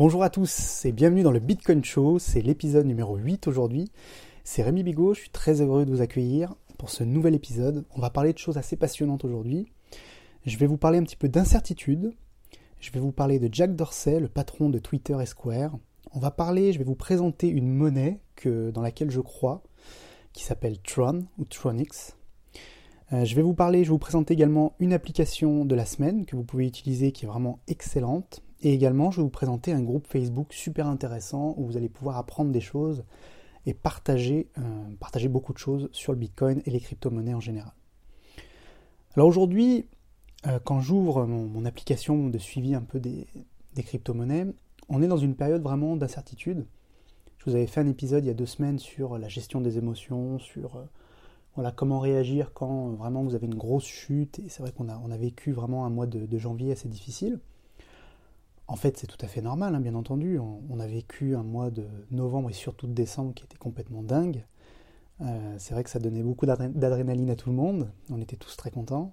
Bonjour à tous et bienvenue dans le Bitcoin Show, c'est l'épisode numéro 8 aujourd'hui. C'est Rémi Bigot, je suis très heureux de vous accueillir pour ce nouvel épisode. On va parler de choses assez passionnantes aujourd'hui. Je vais vous parler un petit peu d'incertitude, je vais vous parler de Jack Dorsey, le patron de Twitter et Square. On va parler, je vais vous présenter une monnaie que, dans laquelle je crois, qui s'appelle Tron ou Tronix. Euh, je vais vous parler, je vais vous présenter également une application de la semaine que vous pouvez utiliser qui est vraiment excellente. Et également, je vais vous présenter un groupe Facebook super intéressant où vous allez pouvoir apprendre des choses et partager, euh, partager beaucoup de choses sur le Bitcoin et les crypto-monnaies en général. Alors aujourd'hui, euh, quand j'ouvre mon, application de suivi un peu des, crypto-monnaies, on est dans une période vraiment d'incertitude. Je vous avais fait un épisode il y a deux semaines sur la gestion des émotions, sur voilà, comment réagir quand vraiment vous avez une grosse chute. Et c'est vrai qu'on a, on a vécu vraiment un mois de, janvier assez difficile. En fait, c'est tout à fait normal, hein, bien entendu. On, a vécu un mois de novembre et surtout de décembre qui était complètement dingue. Euh, c'est vrai que ça donnait beaucoup d'adrénaline à tout le monde. On était tous très contents.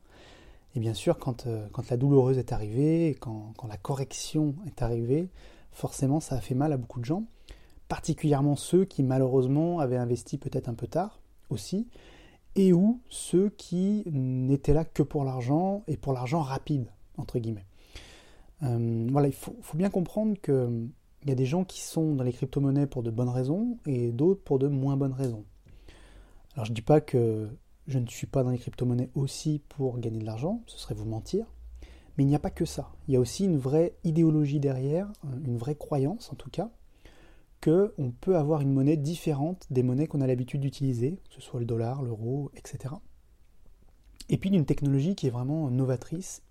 Et bien sûr, quand, euh, quand la douloureuse est arrivée, quand, quand, la correction est arrivée, forcément, ça a fait mal à beaucoup de gens. Particulièrement ceux qui, malheureusement, avaient investi peut-être un peu tard aussi, et ou ceux qui n'étaient là que pour l'argent et pour l'argent rapide, entre guillemets. Euh, voilà, il faut, bien comprendre qu'il y a des gens qui sont dans les crypto-monnaies pour de bonnes raisons et d'autres pour de moins bonnes raisons. Alors je ne dis pas que je ne suis pas dans les crypto-monnaies aussi pour gagner de l'argent, ce serait vous mentir, mais il n'y a pas que ça. Il y a aussi une vraie idéologie derrière, une vraie croyance en tout cas, qu'on peut avoir une monnaie différente des monnaies qu'on a l'habitude d'utiliser, que ce soit le dollar, l'euro, etc. Et puis d'une technologie qui est vraiment novatrice,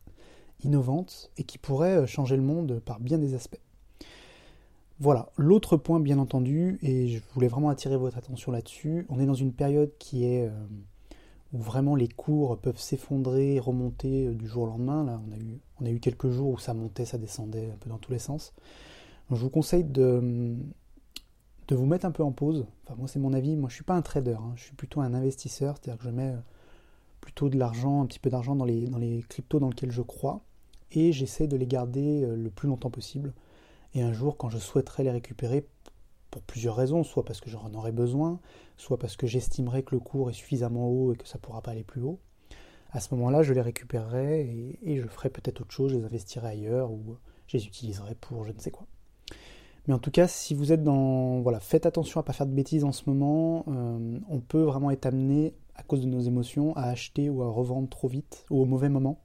innovante, et qui pourrait euh, changer le monde par bien des aspects. Voilà, l'autre point bien entendu, et je voulais vraiment attirer votre attention là-dessus, on est dans une période qui est euh, où vraiment les cours peuvent s'effondrer, remonter euh, du jour au lendemain. Là, on a, eu, quelques jours où ça montait, ça descendait un peu dans tous les sens. je vous conseille de, vous mettre un peu en pause. Enfin, moi, c'est mon avis. Moi, je suis pas un trader. Hein. Je suis plutôt un investisseur. C'est-à-dire que je mets plutôt de l'argent, un petit peu d'argent dans les, cryptos dans lesquels je crois. Et j'essaie de les garder euh, le plus longtemps possible. Et un jour, quand je souhaiterais les récupérer, pour plusieurs raisons, soit parce que j'en aurais besoin, soit parce que j'estimerais que le cours est suffisamment haut et que ça ne pourra pas aller plus haut, à ce moment-là, je les récupérerai et, je ferai peut-être autre chose, je les investirai ailleurs ou je les utiliserai pour je ne sais quoi. Mais en tout cas, si vous êtes dans... Voilà, faites attention à ne pas faire de bêtises en ce moment. Euh, on peut vraiment être amené, à cause de nos émotions, à acheter ou à revendre trop vite ou au mauvais moment.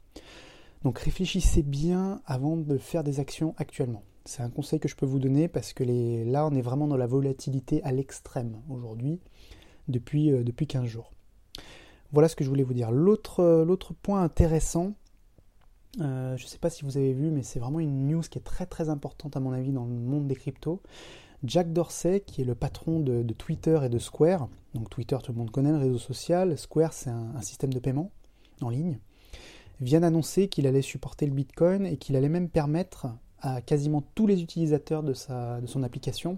Donc réfléchissez bien avant de faire des actions actuellement. C'est un conseil que je peux vous donner parce que là, on est vraiment dans la volatilité à l'extrême aujourd'hui, depuis, euh, depuis 15 jours. Voilà ce que je voulais vous dire. L'autre point intéressant, euh, je ne sais pas si vous avez vu, mais c'est vraiment une news qui est très très importante à mon avis dans le monde des cryptos. Jack Dorsey, qui est le patron de, Twitter et de Square, donc Twitter tout le monde connaît le réseau social, Square c'est un, système de paiement en ligne, vient d'annoncer qu'il allait supporter le Bitcoin et qu'il allait même permettre à quasiment tous les utilisateurs de, son application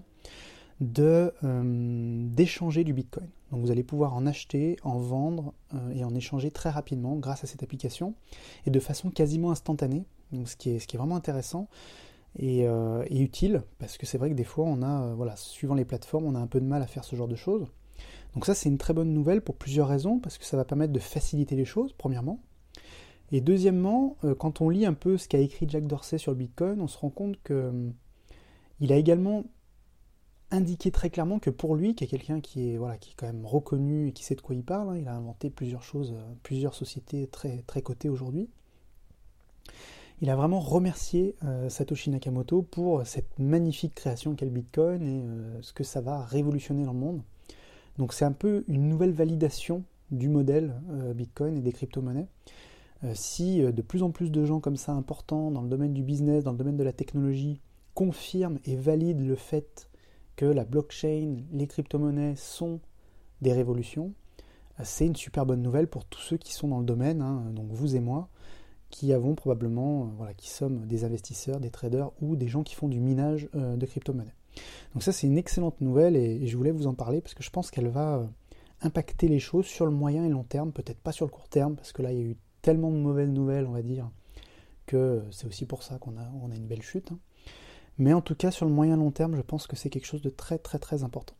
de euh, d'échanger du Bitcoin. Donc vous allez pouvoir en acheter, en vendre euh, et en échanger très rapidement grâce à cette application et de façon quasiment instantanée. Ce qui est vraiment intéressant et, euh, utile parce que c'est vrai que des fois on a, voilà, suivant les plateformes, on a un peu de mal à faire ce genre de choses. Donc ça c'est une très bonne nouvelle pour plusieurs raisons parce que ça va permettre de faciliter les choses premièrement. Et deuxièmement, quand on lit un peu ce qu'a écrit Jack Dorsey sur le Bitcoin, on se rend compte que il a également indiqué très clairement que pour lui, qui est quelqu'un qui est voilà, qui est quand même reconnu et qui sait de quoi il parle, hein, il a inventé plusieurs choses, euh, plusieurs sociétés très très cotées aujourd'hui. Il a vraiment remercié euh, Satoshi Nakamoto pour cette magnifique création qu'est le Bitcoin et euh, ce que ça va révolutionner dans le monde. Donc c'est un peu une nouvelle validation du modèle Bitcoin et des crypto-monnaies. si de plus en plus de gens comme ça importants dans le domaine du business, dans le domaine de la technologie, confirment et valident le fait que la blockchain, les crypto-monnaies sont des révolutions, c'est une super bonne nouvelle pour tous ceux qui sont dans le domaine, hein, donc vous et moi, qui avons probablement, euh, voilà, qui sommes des investisseurs, des traders ou des gens qui font du minage euh, de crypto-monnaies. Donc ça c'est une excellente nouvelle et, je voulais vous en parler parce que je pense qu'elle va euh, impacter les choses sur le moyen et long terme, peut-être pas sur le court terme, parce que là il y a eu tellement de mauvaises nouvelles, on va dire, que c'est aussi pour ça qu'on a, on a une belle chute. Hein. Mais en tout cas, sur le moyen long terme, je pense que c'est quelque chose de très très très important.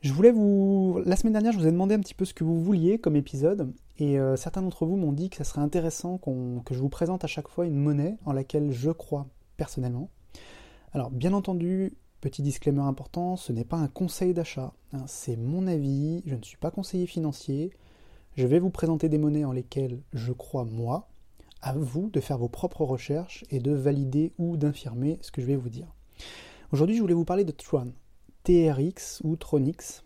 Je voulais vous. La semaine dernière, je vous ai demandé un petit peu ce que vous vouliez comme épisode, et euh, certains d'entre vous m'ont dit que ça serait intéressant que je vous présente à chaque fois une monnaie en laquelle je crois personnellement. Alors, bien entendu, petit disclaimer important, ce n'est pas un conseil d'achat, hein, c'est mon avis, je ne suis pas conseiller financier, je vais vous présenter des monnaies en lesquelles je crois moi, à vous de faire vos propres recherches et de valider ou d'infirmer ce que je vais vous dire. Aujourd'hui, je voulais vous parler de Tron, TRX ou Tronix.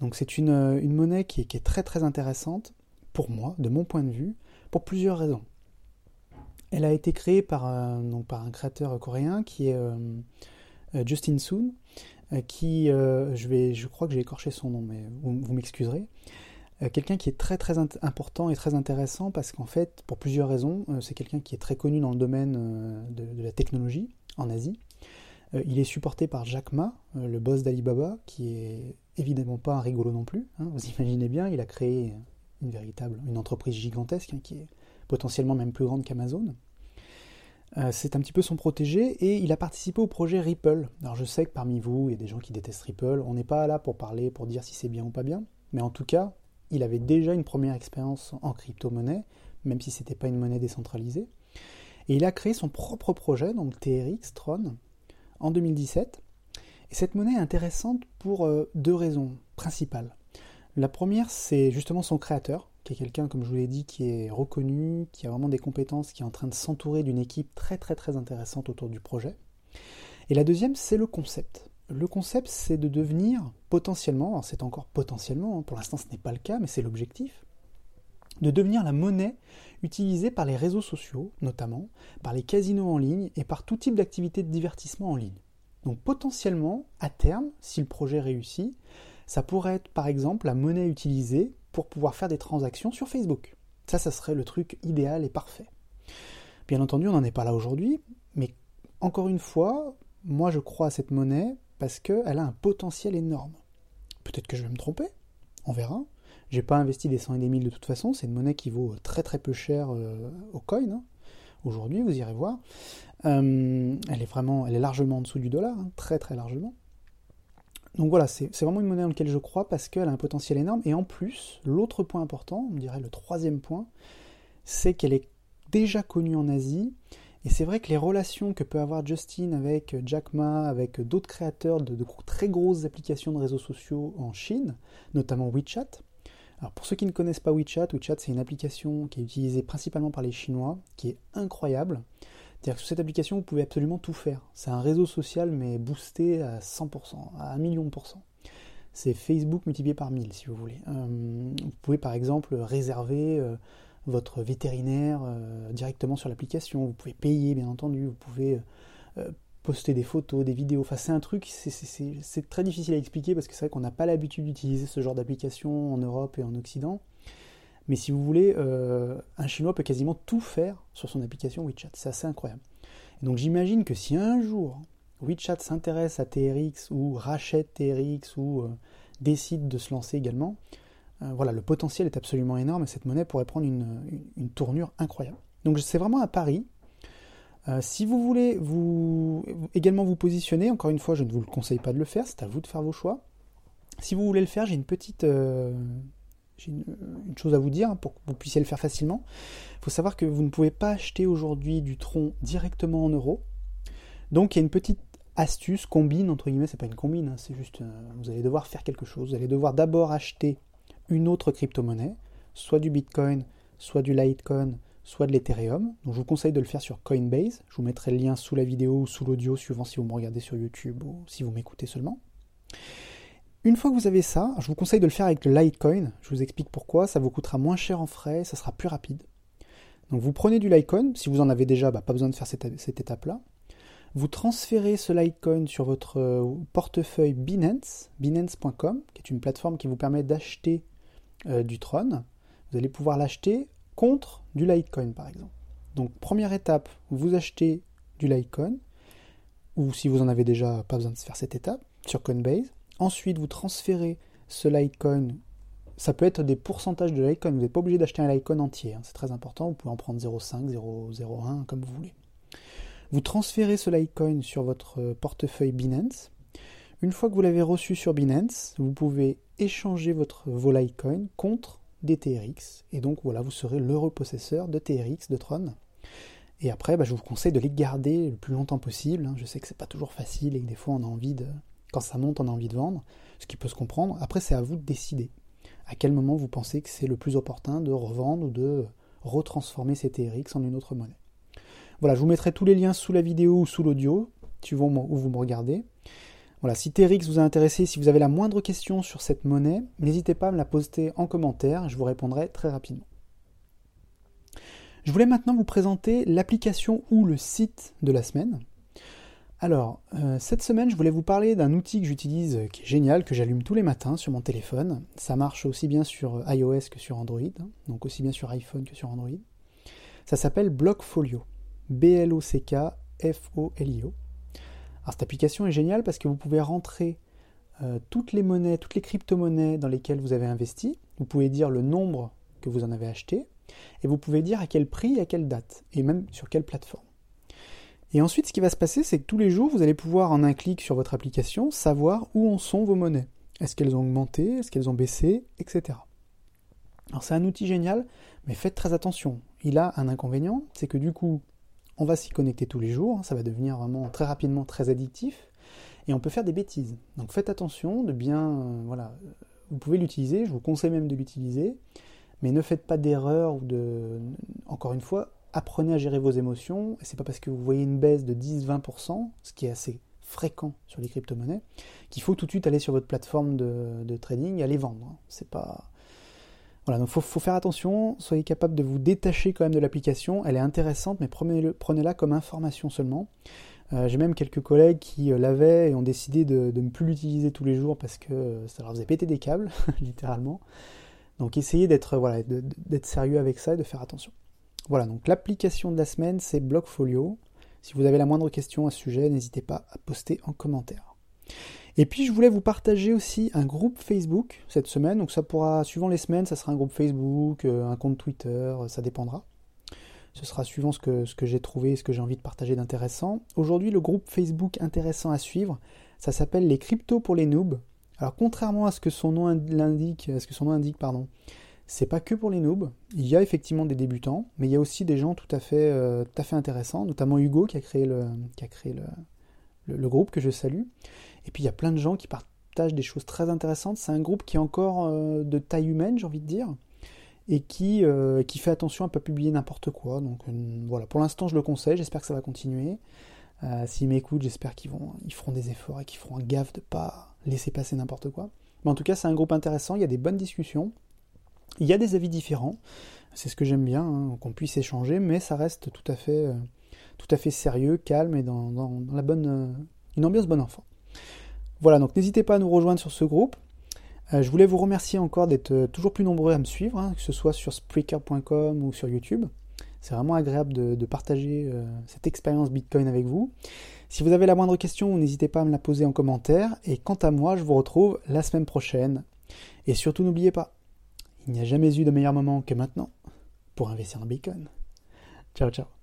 Donc c'est une, une, monnaie qui est, très très intéressante pour moi, de mon point de vue, pour plusieurs raisons. Elle a été créée par, un, par un créateur coréen qui est euh, euh, Justin Soon, euh, qui, je, crois que j'ai écorché son nom, mais vous, m'excuserez, quelqu'un qui est très très important et très intéressant parce qu'en fait, pour plusieurs raisons, c'est quelqu'un qui est très connu dans le domaine de la technologie en Asie. Il est supporté par Jack Ma, le boss d'Alibaba, qui est évidemment pas un rigolo non plus. Hein, vous imaginez bien, il a créé une véritable, entreprise gigantesque hein, qui est potentiellement même plus grande qu'Amazon. Euh, c'est un petit peu son protégé et il a participé au projet Ripple. Alors je sais que parmi vous, il y a des gens qui détestent Ripple. On n'est pas là pour parler, pour dire si c'est bien ou pas bien. Mais en tout cas, il avait déjà une première expérience en crypto-monnaie, même si ce n'était pas une monnaie décentralisée. Et il a créé son propre projet, donc TRX, Tron, en 2017. Et cette monnaie est intéressante pour euh, deux raisons principales. La première, c'est justement son créateur, qui est quelqu'un, comme je vous l'ai dit, qui est reconnu, qui a vraiment des compétences, qui est en train de s'entourer d'une équipe très très très intéressante autour du projet. Et la deuxième, c'est le concept. Le concept, c'est de devenir potentiellement, c'est encore potentiellement, hein, pour l'instant ce n'est pas le cas, mais c'est l'objectif, de devenir la monnaie utilisée par les réseaux sociaux, notamment, par les casinos en ligne et par tout type d'activité de divertissement en ligne. Donc potentiellement, à terme, si le projet réussit, ça pourrait être par exemple la monnaie utilisée pour pouvoir faire des transactions sur Facebook. Ça, ça serait le truc idéal et parfait. Bien entendu, on n'en est pas là aujourd'hui, mais encore une fois, moi je crois à cette monnaie parce qu'elle a un potentiel énorme. Peut-être que je vais me tromper, on verra. J'ai pas investi des 100 et des 1000 de toute façon, c'est une monnaie qui vaut très très peu cher euh, au coin. Hein. Aujourd'hui, vous irez voir. Euh, elle est vraiment, elle est largement en dessous du dollar, hein, très très largement. Donc voilà, c'est vraiment une monnaie dans laquelle je crois parce qu'elle a un potentiel énorme. Et en plus, l'autre point important, on dirait le troisième point, c'est qu'elle est déjà connue en Asie. Et c'est vrai que les relations que peut avoir Justin avec Jack Ma, avec d'autres créateurs de, très grosses applications de réseaux sociaux en Chine, notamment WeChat. Alors pour ceux qui ne connaissent pas WeChat, WeChat c'est une application qui est utilisée principalement par les Chinois, qui est incroyable. C'est-à-dire que sur cette application, vous pouvez absolument tout faire. C'est un réseau social, mais boosté à 100%, à 1 million de pourcents. C'est Facebook multiplié par 1000, si vous voulez. Euh, vous pouvez par exemple réserver euh, votre vétérinaire euh, directement sur l'application. Vous pouvez payer, bien entendu. Vous pouvez poster des photos, des vidéos. Enfin, c'est un truc, c'est très difficile à expliquer parce que c'est vrai qu'on n'a pas l'habitude d'utiliser ce genre d'application en Europe et en Occident. Mais si vous voulez, euh, un Chinois peut quasiment tout faire sur son application WeChat. C'est assez incroyable. donc j'imagine que si un jour WeChat s'intéresse à TRX ou rachète TRX ou euh, décide de se lancer également, euh, voilà, le potentiel est absolument énorme et cette monnaie pourrait prendre une, tournure incroyable. Donc c'est vraiment un pari. Si vous voulez vous, également vous positionner, encore une fois, je ne vous le conseille pas de le faire, c'est à vous de faire vos choix. Si vous voulez le faire, j'ai une petite, j'ai une, chose à vous dire pour que vous puissiez le faire facilement. Il faut savoir que vous ne pouvez pas acheter aujourd'hui du tronc directement en euros. Donc il y a une petite astuce, combine, entre guillemets, c'est pas une combine, hein, c'est juste, euh, vous allez devoir faire quelque chose. Vous allez devoir d'abord acheter une autre crypto-monnaie, soit du Bitcoin, soit du Litecoin, soit de l'Ethereum. Donc je vous conseille de le faire sur Coinbase. Je vous mettrai le lien sous la vidéo ou sous l'audio, suivant si vous me regardez sur YouTube ou si vous m'écoutez seulement. Une fois que vous avez ça, je vous conseille de le faire avec le Litecoin. Je vous explique pourquoi. Ça vous coûtera moins cher en frais, ça sera plus rapide. Donc vous prenez du Litecoin. Si vous en avez déjà, bah, pas besoin de faire cette, étape-là. Vous transférez ce Litecoin sur votre euh, portefeuille Binance, binance.com, qui est une plateforme qui vous permet d'acheter euh, du Tron. Vous allez pouvoir l'acheter contre du Litecoin, par exemple. Donc première étape, vous achetez du Litecoin, ou si vous en avez déjà, pas besoin de faire cette étape, sur Coinbase. Ensuite, vous transférez ce Litecoin. Ça peut être des pourcentages de Litecoin. Vous n'êtes pas obligé d'acheter un Litecoin entier. Hein. C'est très important. Vous pouvez en prendre 0,5, 0,01, comme vous voulez. Vous transférez ce Litecoin sur votre portefeuille Binance. Une fois que vous l'avez reçu sur Binance, vous pouvez échanger votre, vos Litecoin contre des TRX. Et donc voilà, vous serez l'heureux possesseur de TRX, de Tron. Et après, bah, je vous conseille de les garder le plus longtemps possible. Hein. Je sais que c'est pas toujours facile et que des fois on a envie de. Quand ça monte, on a envie de vendre, ce qui peut se comprendre. Après, c'est à vous de décider à quel moment vous pensez que c'est le plus opportun de revendre ou de retransformer ces TRX en une autre monnaie. Voilà, je vous mettrai tous les liens sous la vidéo ou sous l'audio, suivant où vous me regardez. Voilà, si TRX vous a intéressé, si vous avez la moindre question sur cette monnaie, n'hésitez pas à me la poster en commentaire, je vous répondrai très rapidement. Je voulais maintenant vous présenter l'application ou le site de la semaine. Alors, euh, cette semaine, je voulais vous parler d'un outil que j'utilise qui est génial, que j'allume tous les matins sur mon téléphone. Ça marche aussi bien sur iOS que sur Android, hein, donc aussi bien sur iPhone que sur Android. Ça s'appelle Blockfolio. B-L-O-C-K-F-O-L-I-O. Alors cette application est géniale parce que vous pouvez rentrer euh, toutes les monnaies, toutes les crypto-monnaies dans lesquelles vous avez investi. Vous pouvez dire le nombre que vous en avez acheté et vous pouvez dire à quel prix à quelle date et même sur quelle plateforme. Et ensuite, ce qui va se passer, c'est que tous les jours, vous allez pouvoir en un clic sur votre application savoir où en sont vos monnaies. Est-ce qu'elles ont augmenté, est-ce qu'elles ont baissé, etc. Alors c'est un outil génial, mais faites très attention. Il a un inconvénient, c'est que du coup, on va s'y connecter tous les jours, hein, ça va devenir vraiment très rapidement très addictif, et on peut faire des bêtises. Donc faites attention de bien, euh, voilà, vous pouvez l'utiliser, je vous conseille même de l'utiliser, mais ne faites pas d'erreur ou de, encore une fois, apprenez à gérer vos émotions, et c'est pas parce que vous voyez une baisse de 10-20%, ce qui est assez fréquent sur les crypto-monnaies, qu'il faut tout de suite aller sur votre plateforme de, trading et aller vendre. Hein. C'est pas, voilà, donc il faut, faire attention, soyez capable de vous détacher quand même de l'application, elle est intéressante, mais prenez-la comme information seulement. Euh, j'ai même quelques collègues qui euh, l'avaient et ont décidé de, ne plus l'utiliser tous les jours parce que euh, ça leur faisait péter des câbles, littéralement. Donc essayez d'être sérieux avec ça et de faire attention. Voilà, donc l'application de la semaine, c'est Blockfolio. Si vous avez la moindre question à ce sujet, n'hésitez pas à poster en commentaire. Et puis je voulais vous partager aussi un groupe Facebook cette semaine. Donc ça pourra, suivant les semaines, ça sera un groupe Facebook, euh, un compte Twitter, euh, ça dépendra. Ce sera suivant ce que, ce que j'ai trouvé, ce que j'ai envie de partager d'intéressant. Aujourd'hui, le groupe Facebook intéressant à suivre, ça s'appelle les cryptos pour les noobs. Alors contrairement à ce que son nom indique, ce que son nom indique, pardon, c'est pas que pour les noobs. Il y a effectivement des débutants, mais il y a aussi des gens tout à fait, euh, tout à fait intéressants, notamment Hugo qui a créé le, qui a créé le, le groupe que je salue. Et puis il y a plein de gens qui partagent des choses très intéressantes. C'est un groupe qui est encore euh, de taille humaine, j'ai envie de dire, et qui, euh, qui fait attention à ne pas publier n'importe quoi. Donc euh, voilà, pour l'instant je le conseille, j'espère que ça va continuer. S'ils m'écoutent, j'espère qu'ils ils feront des efforts et qu'ils feront un gaffe de ne pas laisser passer n'importe quoi. Mais en tout cas, c'est un groupe intéressant, il y a des bonnes discussions, il y a des avis différents, c'est ce que j'aime bien, hein, qu'on puisse échanger, mais ça reste tout à fait, tout à fait sérieux, calme et dans, la bonne, une ambiance bon enfant. Voilà, donc n'hésitez pas à nous rejoindre sur ce groupe. Euh, je voulais vous remercier encore d'être euh, toujours plus nombreux à me suivre, hein, que ce soit sur Spreaker.com ou sur YouTube. C'est vraiment agréable de, partager euh, cette expérience Bitcoin avec vous. Si vous avez la moindre question, n'hésitez pas à me la poser en commentaire. Et quant à moi, je vous retrouve la semaine prochaine. Et surtout, n'oubliez pas, il n'y a jamais eu de meilleur moment que maintenant pour investir en Bitcoin. Ciao, ciao.